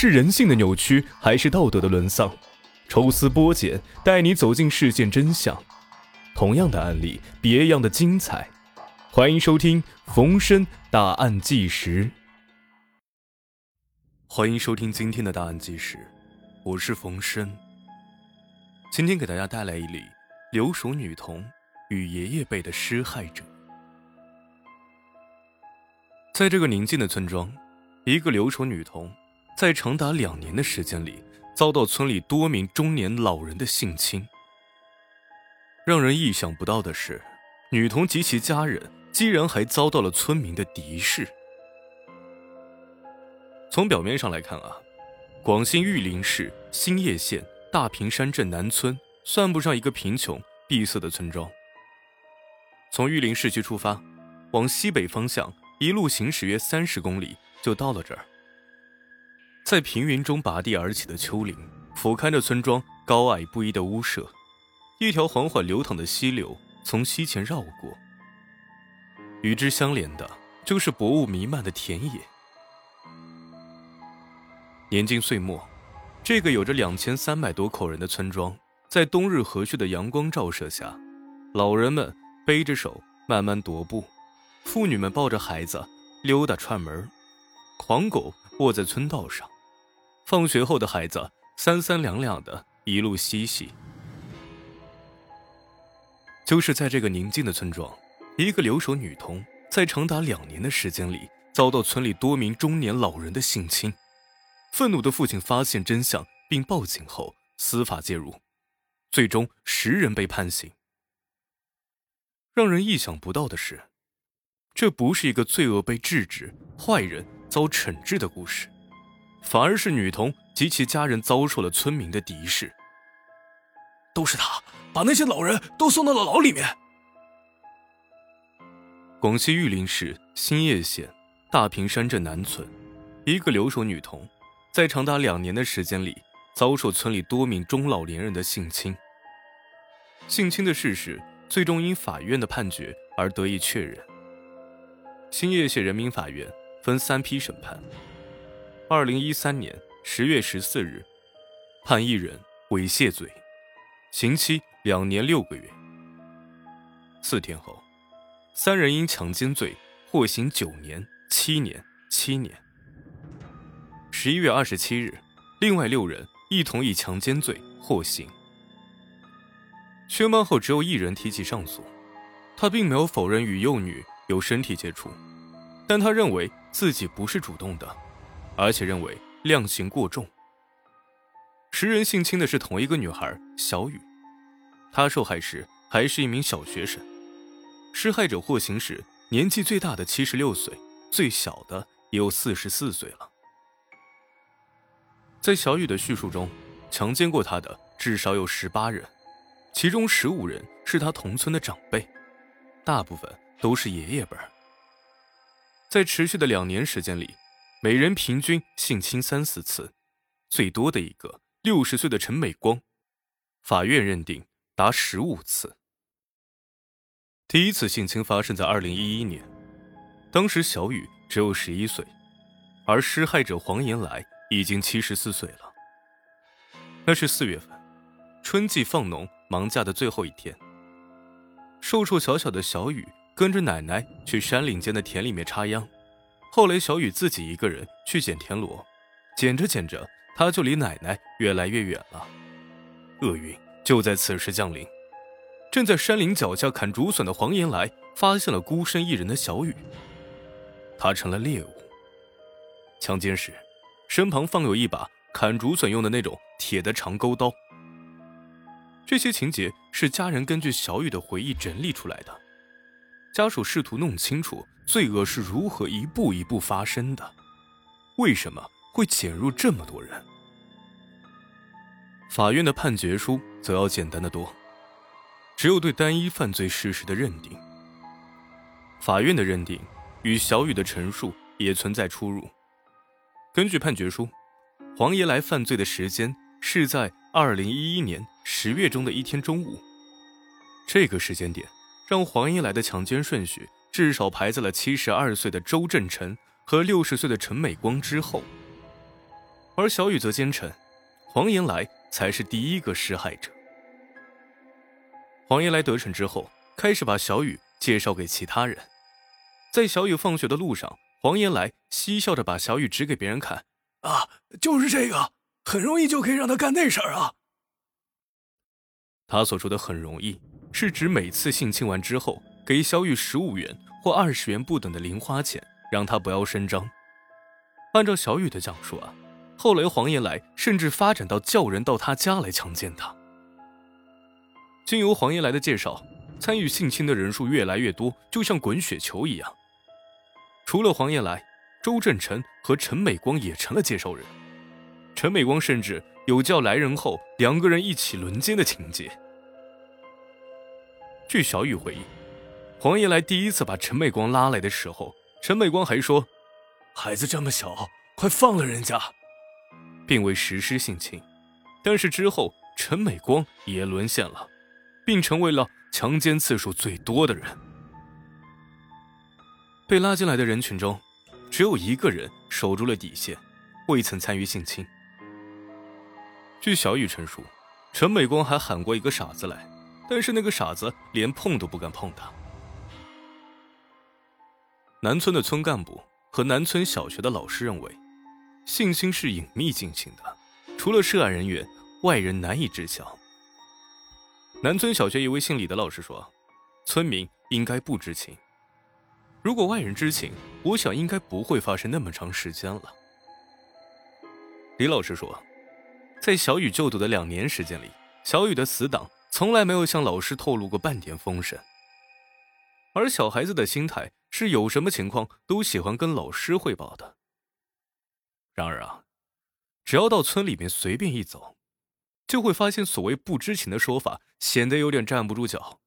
是人性的扭曲，还是道德的沦丧？抽丝剥茧，带你走进事件真相。同样的案例，别样的精彩。欢迎收听《逢申大案纪实》。欢迎收听今天的大案纪实，我是冯申。今天给大家带来一例留守女童与爷爷辈的施害者。在这个宁静的村庄，一个留守女童。在长达两年的时间里，遭到村里多名中年老人的性侵。让人意想不到的是，女童及其家人竟然还遭到了村民的敌视。从表面上来看啊，广西玉林市兴业县大坪山镇南村算不上一个贫穷闭塞的村庄。从玉林市区出发，往西北方向一路行驶约三十公里，就到了这儿。在平原中拔地而起的丘陵，俯瞰着村庄高矮不一的屋舍，一条缓缓流淌的溪流从溪前绕过。与之相连的，就是薄雾弥漫的田野。年近岁末，这个有着两千三百多口人的村庄，在冬日和煦的阳光照射下，老人们背着手慢慢踱步，妇女们抱着孩子溜达串门，狂狗卧在村道上。放学后的孩子三三两两的一路嬉戏。就是在这个宁静的村庄，一个留守女童在长达两年的时间里遭到村里多名中年老人的性侵。愤怒的父亲发现真相并报警后，司法介入，最终十人被判刑。让人意想不到的是，这不是一个罪恶被制止、坏人遭惩治的故事。反而是女童及其家人遭受了村民的敌视。都是他把那些老人都送到了牢里面。广西玉林市兴业县大坪山镇南村，一个留守女童，在长达两年的时间里，遭受村里多名中老年人的性侵。性侵的事实最终因法院的判决而得以确认。兴业县人民法院分三批审判。二零一三年十月十四日，判一人猥亵罪，刑期两年六个月。四天后，三人因强奸罪获刑九年、七年、七年。十一月二十七日，另外六人一同以强奸罪获刑。宣判后，只有一人提起上诉，他并没有否认与幼女有身体接触，但他认为自己不是主动的。而且认为量刑过重。十人性侵的是同一个女孩小雨，她受害时还是一名小学生。施害者获刑时，年纪最大的七十六岁，最小的也有四十四岁了。在小雨的叙述中，强奸过她的至少有十八人，其中十五人是她同村的长辈，大部分都是爷爷辈儿。在持续的两年时间里。每人平均性侵三四次，最多的一个六十岁的陈美光，法院认定达十五次。第一次性侵发生在二零一一年，当时小雨只有十一岁，而施害者黄延来已经七十四岁了。那是四月份，春季放农忙假的最后一天。瘦瘦小小的小雨跟着奶奶去山岭间的田里面插秧。后来，小雨自己一个人去捡田螺，捡着捡着，他就离奶奶越来越远了。厄运就在此时降临。正在山林脚下砍竹笋的黄延来发现了孤身一人的小雨，他成了猎物。强奸时，身旁放有一把砍竹笋用的那种铁的长钩刀。这些情节是家人根据小雨的回忆整理出来的。家属试图弄清楚罪恶是如何一步一步发生的，为什么会潜入这么多人？法院的判决书则要简单的多，只有对单一犯罪事实的认定。法院的认定与小雨的陈述也存在出入。根据判决书，黄爷来犯罪的时间是在二零一一年十月中的一天中午，这个时间点。让黄英来的强奸顺序至少排在了七十二岁的周振成和六十岁的陈美光之后，而小雨则坚称，黄延来才是第一个施害者。黄延来得逞之后，开始把小雨介绍给其他人。在小雨放学的路上，黄延来嬉笑着把小雨指给别人看：“啊，就是这个，很容易就可以让他干那事儿啊。”他所说的“很容易”，是指每次性侵完之后，给小雨十五元或二十元不等的零花钱，让他不要声张。按照小雨的讲述啊，后来黄延来甚至发展到叫人到他家来强奸他。经由黄延来的介绍，参与性侵的人数越来越多，就像滚雪球一样。除了黄延来，周振成和陈美光也成了介绍人。陈美光甚至有叫来人后两个人一起轮奸的情节。据小雨回忆，黄延来第一次把陈美光拉来的时候，陈美光还说：“孩子这么小，快放了人家。”并未实施性侵。但是之后，陈美光也沦陷了，并成为了强奸次数最多的人。被拉进来的人群中，只有一个人守住了底线，未曾参与性侵。据小雨陈述，陈美光还喊过一个傻子来，但是那个傻子连碰都不敢碰他。南村的村干部和南村小学的老师认为，性侵是隐秘进行的，除了涉案人员，外人难以知晓。南村小学一位姓李的老师说，村民应该不知情。如果外人知情，我想应该不会发生那么长时间了。李老师说，在小雨就读的两年时间里，小雨的死党从来没有向老师透露过半点风声。而小孩子的心态是有什么情况都喜欢跟老师汇报的。然而啊，只要到村里面随便一走，就会发现所谓不知情的说法显得有点站不住脚。